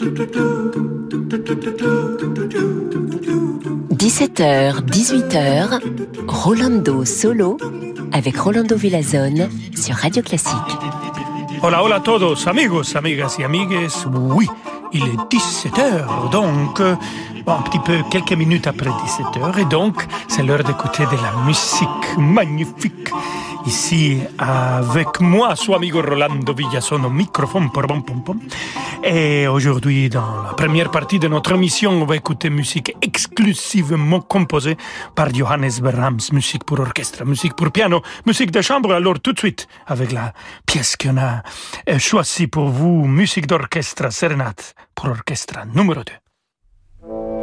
17h, 18h, Rolando Solo avec Rolando Villazone sur Radio Classique. Hola, hola a todos, amigos, amigas y amigues. Oui, il est 17h, donc un petit peu quelques minutes après 17h, et donc c'est l'heure d'écouter de la musique magnifique ici avec moi, son amigo Rolando Villason au microphone. Pom, pom, pom. Et aujourd'hui, dans la première partie de notre émission, on va écouter musique exclusivement composée par Johannes Brahms, musique pour orchestre, musique pour piano, musique de chambre. Alors tout de suite, avec la pièce qu'on a choisie pour vous, musique d'orchestre, sérénade pour orchestre numéro 2.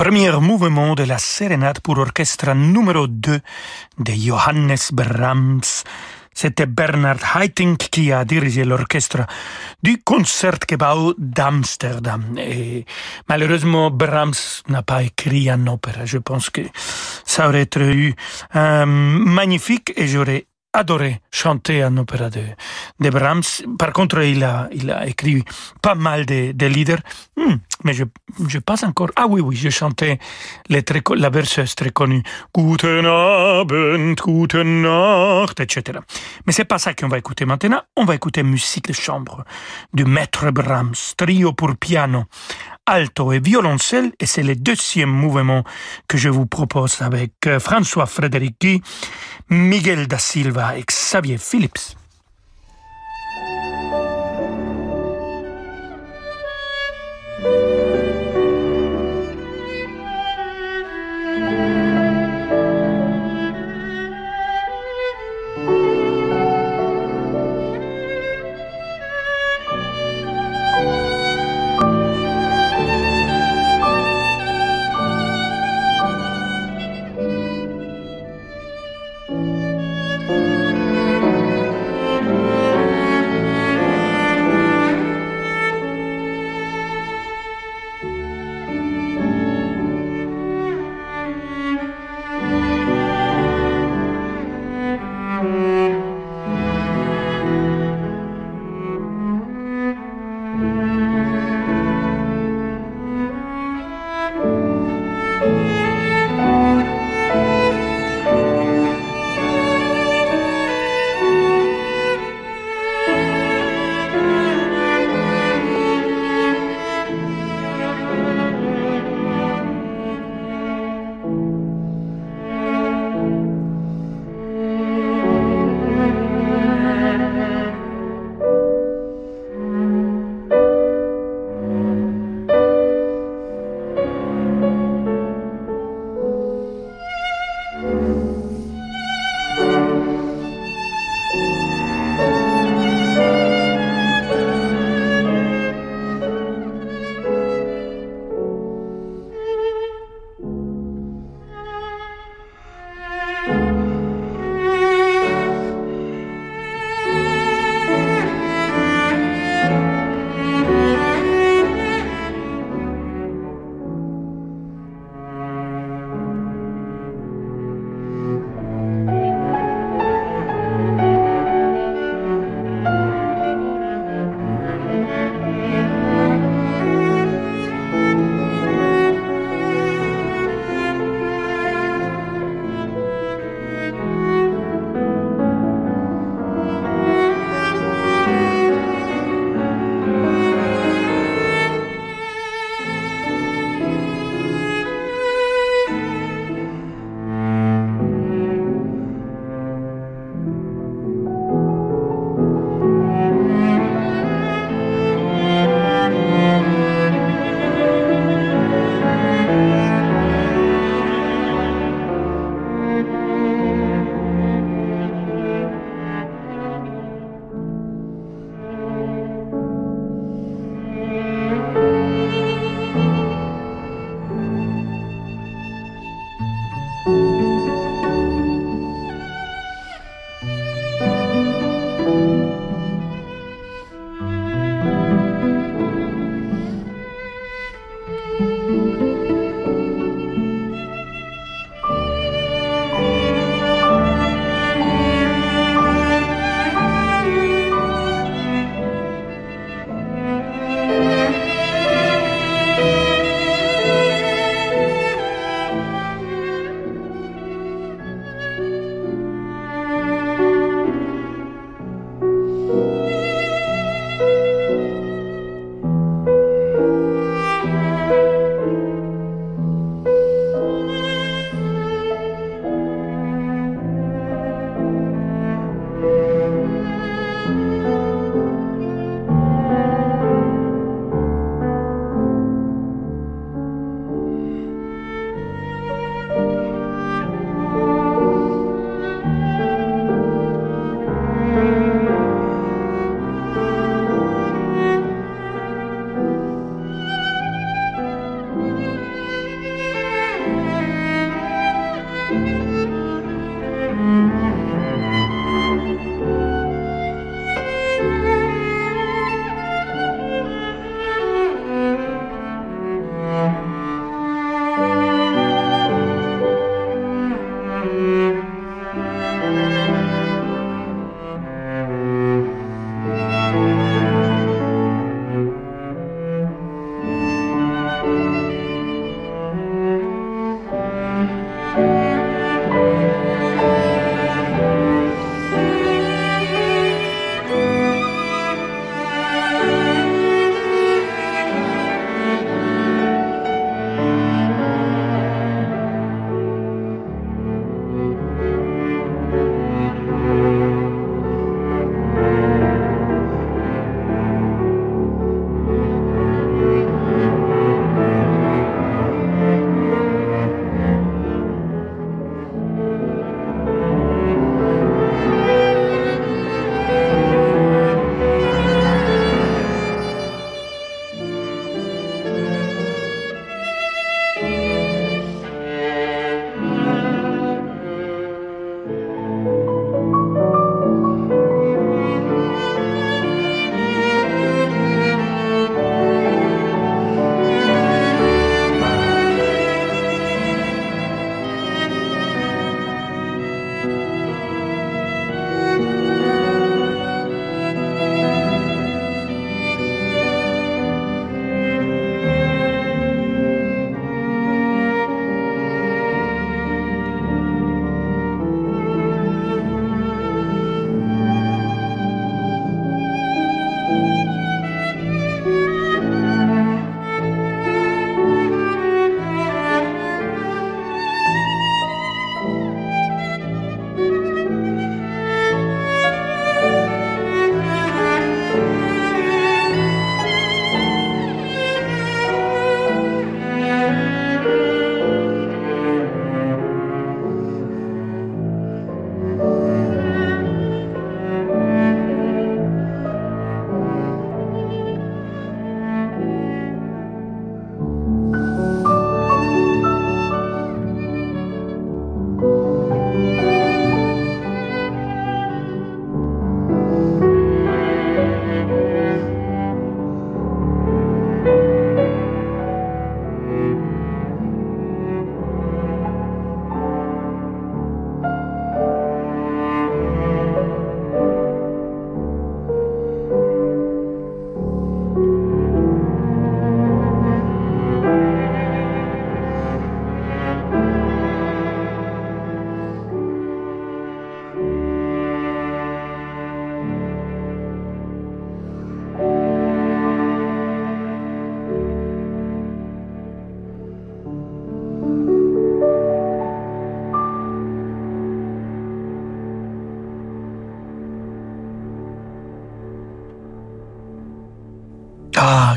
Premier mouvement de la sérénade pour orchestre numéro 2 de Johannes Brahms. C'était Bernard Haitink qui a dirigé l'orchestre du Concertgebouw d'Amsterdam. Et malheureusement, Brahms n'a pas écrit un opéra. Je pense que ça aurait été eu euh, magnifique et j'aurais adoré chanter un opéra de, de Brahms. Par contre, il a, il a écrit pas mal de, de leaders, hmm, mais je, je passe encore. Ah oui, oui, je chantais les la berceuse très connue. Guten Abend, guten Nacht, etc. Mais c'est pas ça qu'on va écouter maintenant. On va écouter musique de chambre du maître Brahms, trio pour piano, alto et violoncelle, et c'est le deuxième mouvement que je vous propose avec euh, François Frédéric Miguel da Silva et Xavier Phillips.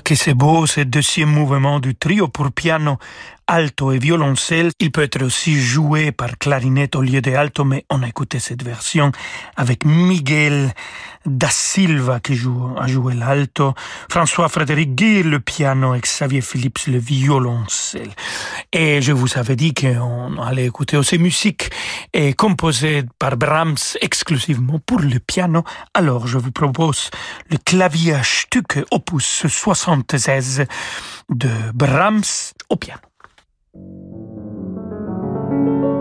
Que c'est beau ce deuxième mouvement du trio pour piano, alto et violoncelle. Il peut être aussi joué par clarinette au lieu de alto, mais on a écouté cette version avec Miguel da Silva qui joue, a joué l'alto, François-Frédéric Guy le piano et Xavier Phillips le violoncelle. Et je vous avais dit qu'on allait écouter aussi musique et composée par Brahms exclusivement pour le piano. Alors je vous propose le clavier Stück opus 76 de Brahms au piano. Thank you.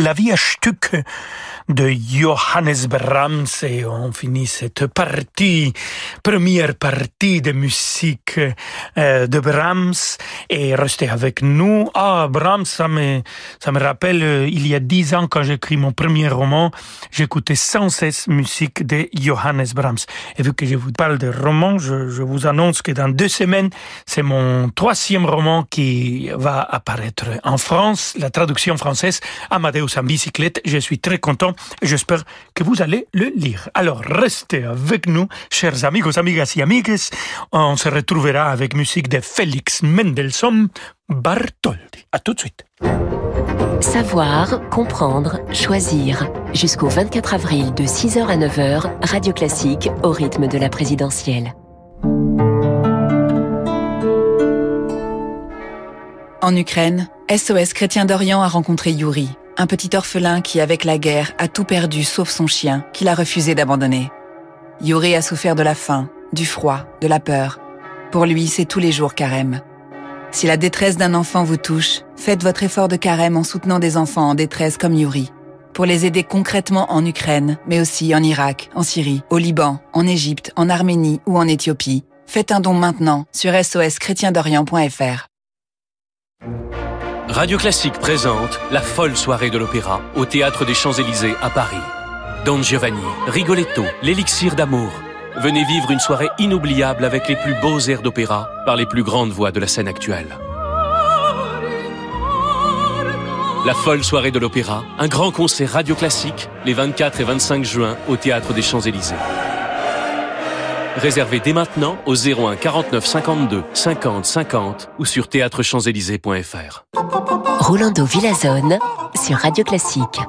Klavierstück de Johannes Brahms et on finit cette partie, première partie de musique euh, de Brahms et restez avec nous. Ah, Brahms, ça me, ça me rappelle, euh, il y a dix ans quand j'écris mon premier roman, j'écoutais sans cesse musique de Johannes Brahms. Et vu que je vous parle de roman, je, je vous annonce que dans deux semaines, c'est mon troisième roman qui va apparaître en France, la traduction française, Amadeus en bicyclette. Je suis très content J'espère que vous allez le lire. Alors, restez avec nous, chers amigos, amigas et amigues. On se retrouvera avec musique de Félix Mendelssohn Bartholdi. À tout de suite. Savoir, comprendre, choisir. Jusqu'au 24 avril de 6h à 9h, Radio Classique au rythme de la présidentielle. En Ukraine, SOS Chrétien d'Orient a rencontré Yuri, un petit orphelin qui, avec la guerre, a tout perdu sauf son chien, qu'il a refusé d'abandonner. Yuri a souffert de la faim, du froid, de la peur. Pour lui, c'est tous les jours carême. Si la détresse d'un enfant vous touche, faites votre effort de carême en soutenant des enfants en détresse comme Yuri, pour les aider concrètement en Ukraine, mais aussi en Irak, en Syrie, au Liban, en Égypte, en Arménie ou en Éthiopie. Faites un don maintenant sur soschrétiendorient.fr. Radio Classique présente la folle soirée de l'opéra au Théâtre des Champs-Élysées à Paris. Don Giovanni, Rigoletto, l'élixir d'amour. Venez vivre une soirée inoubliable avec les plus beaux airs d'opéra par les plus grandes voix de la scène actuelle. La folle soirée de l'opéra, un grand concert radio classique les 24 et 25 juin au Théâtre des Champs-Élysées. Réservez dès maintenant au 01 49 52 50 50 ou sur théâtrechamps-élysées.fr. Rolando Villazone sur Radio Classique.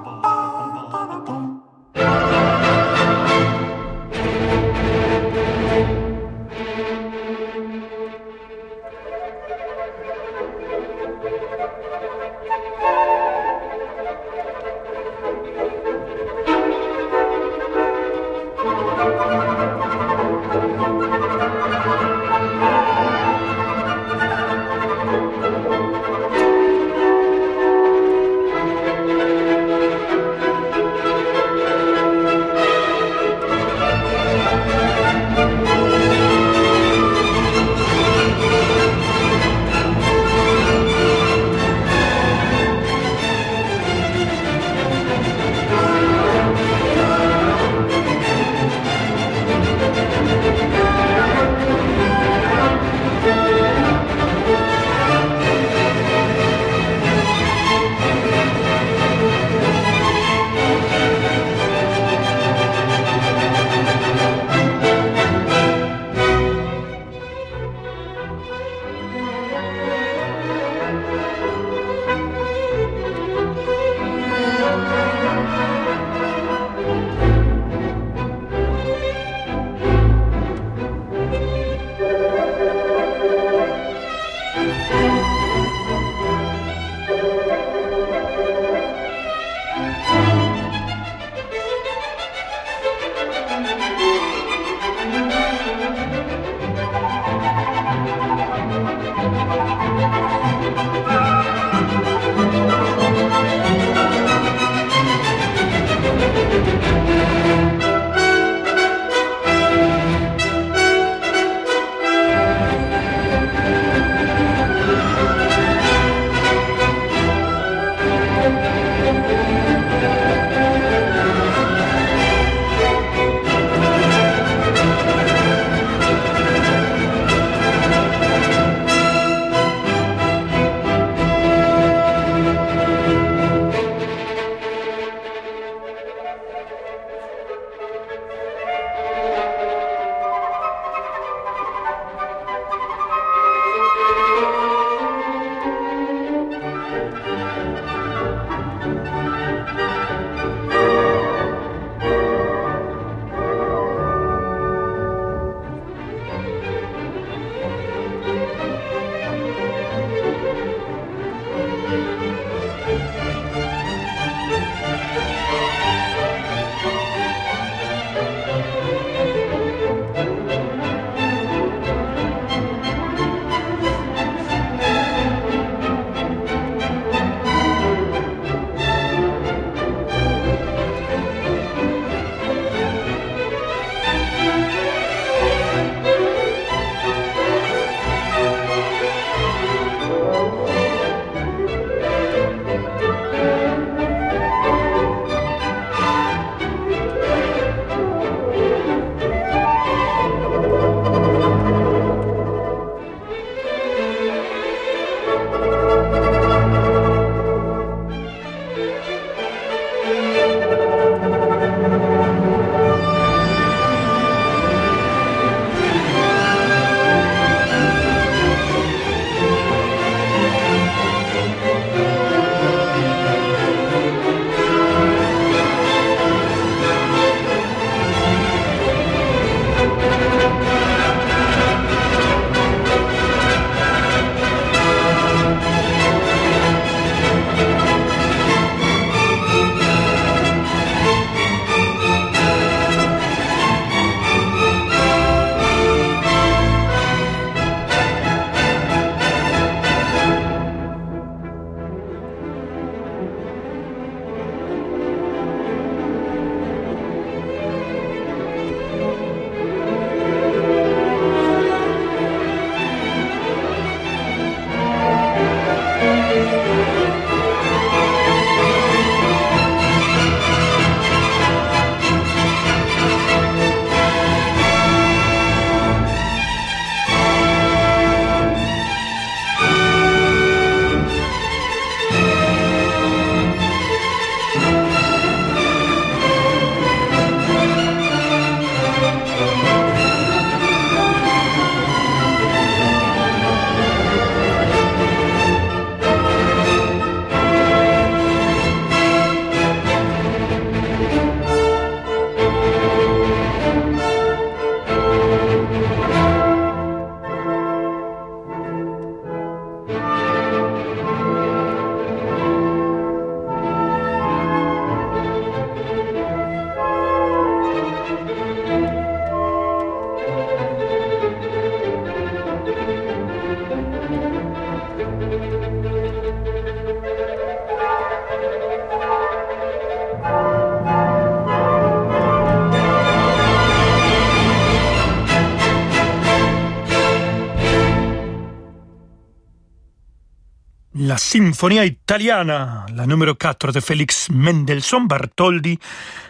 Sinfonia Italiana, la numéro 4 de Félix Mendelssohn Bartholdi,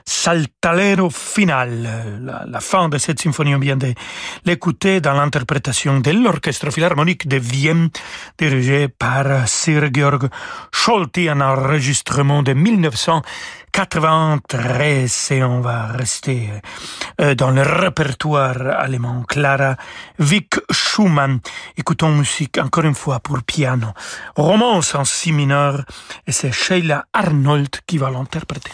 Saltalero Final. La, fin de cette symphonie, on vient de l'écouter dans l'interprétation de l'Orchestre Philharmonique de Vienne, dirigé par Sir Georg Scholti, un enregistrement de 1900 93 et on va rester euh, dans le répertoire allemand. Clara Vick Schumann. Écoutons musique encore une fois pour piano. Romance en si mineur et c'est Sheila Arnold qui va l'interpréter.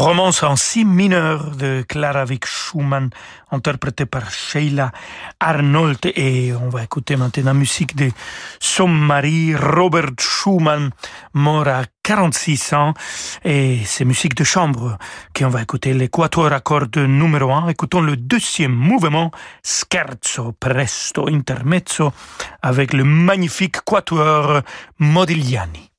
Romance en si mineur de Clara Vick Schumann, interprétée par Sheila Arnold. Et on va écouter maintenant la musique de son mari, Robert Schumann, mort à 46 ans. Et c'est musique de chambre qu'on va écouter l'équateur à cordes numéro 1. Écoutons le deuxième mouvement, Scherzo Presto Intermezzo, avec le magnifique quatuor Modigliani.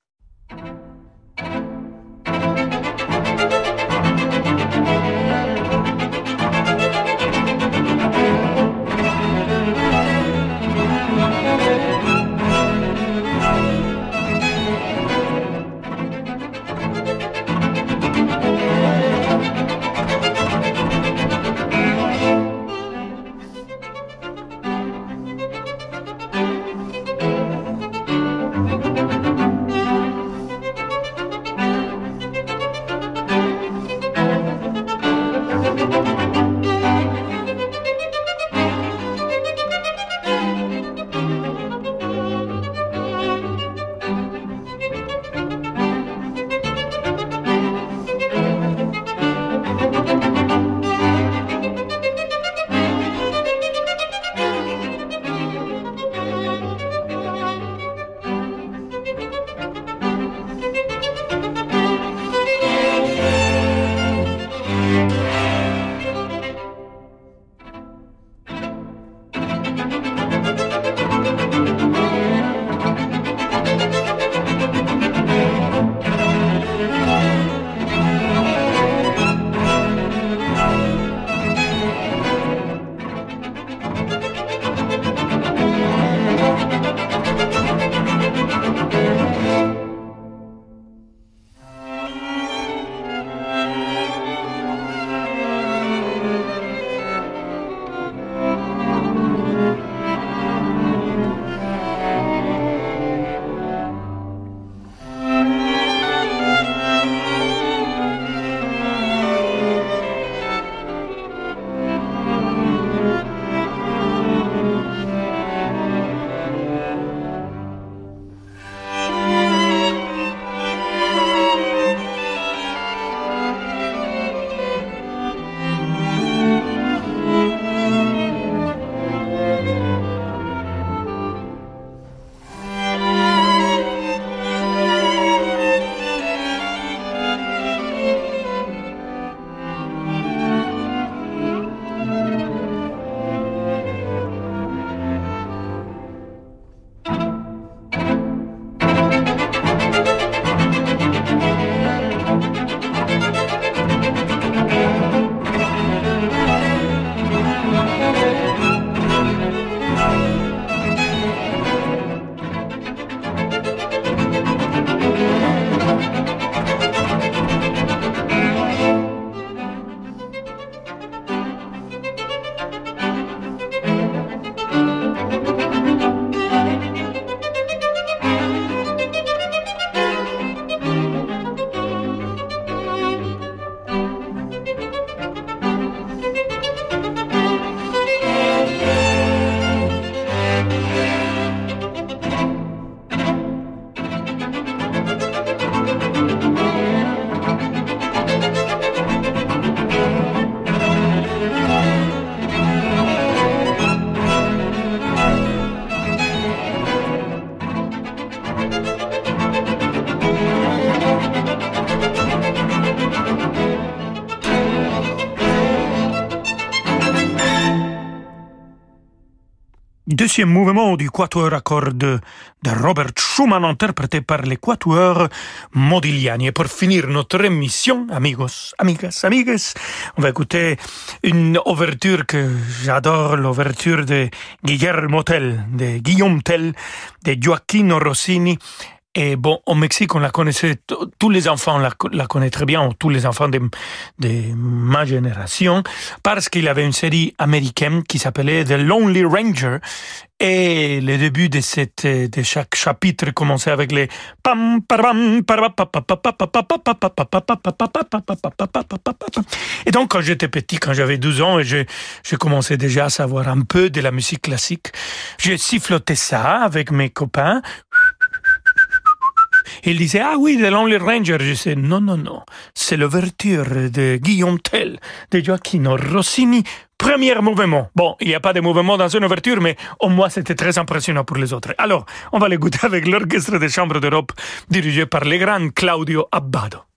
Deuxième mouvement du quatuor à cordes de Robert Schumann interprété par les quatuors Modigliani. Et pour finir notre émission, amigos, amigas, amigues, on va écouter une ouverture que j'adore, l'ouverture de Guillermo Tell, de Guillaume Tell, de Gioacchino Rossini et bon, au Mexique, on la connaissait, tous les enfants la, la connaissent très bien, ou tous les enfants de, de ma génération, parce qu'il avait une série américaine qui s'appelait The Lonely Ranger, et le début de, cette, de chaque chapitre commençait avec les et donc quand j'étais petit, quand j'avais 12 ans, et je, je commençais déjà à savoir un peu de la musique classique, j'ai siffloté ça avec mes copains Il disait, ah oui, The Lonely Ranger. Je disais, non, non, non. C'est l'ouverture de Guillaume Tell, de Gioacchino Rossini. Premier mouvement. Bon, il n'y a pas de mouvement dans une ouverture, mais au moins c'était très impressionnant pour les autres. Alors, on va l'écouter avec l'Orchestre des Chambres d'Europe dirigé par le grand Claudio Abbado.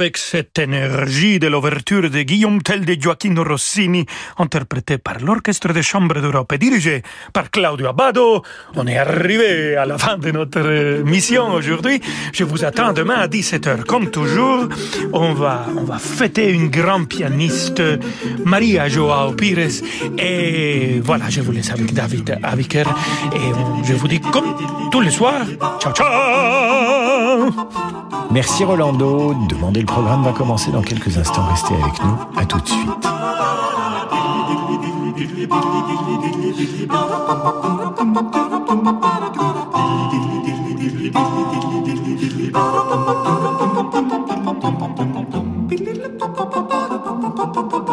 Avec cette énergie de l'ouverture de Guillaume Tell de Gioacchino Rossini, interprété par l'Orchestre de Chambre d'Europe et dirigé par Claudio Abbado. On est arrivé à la fin de notre mission aujourd'hui. Je vous attends demain à 17h. Comme toujours, on va, on va fêter une grande pianiste, Maria Joao Pires. Et voilà, je vous laisse avec David Aviker. Et je vous dis comme tous les soirs, ciao ciao Merci Rolando. Demandez le programme va commencer dans quelques instants. Restez avec nous. À tout de suite.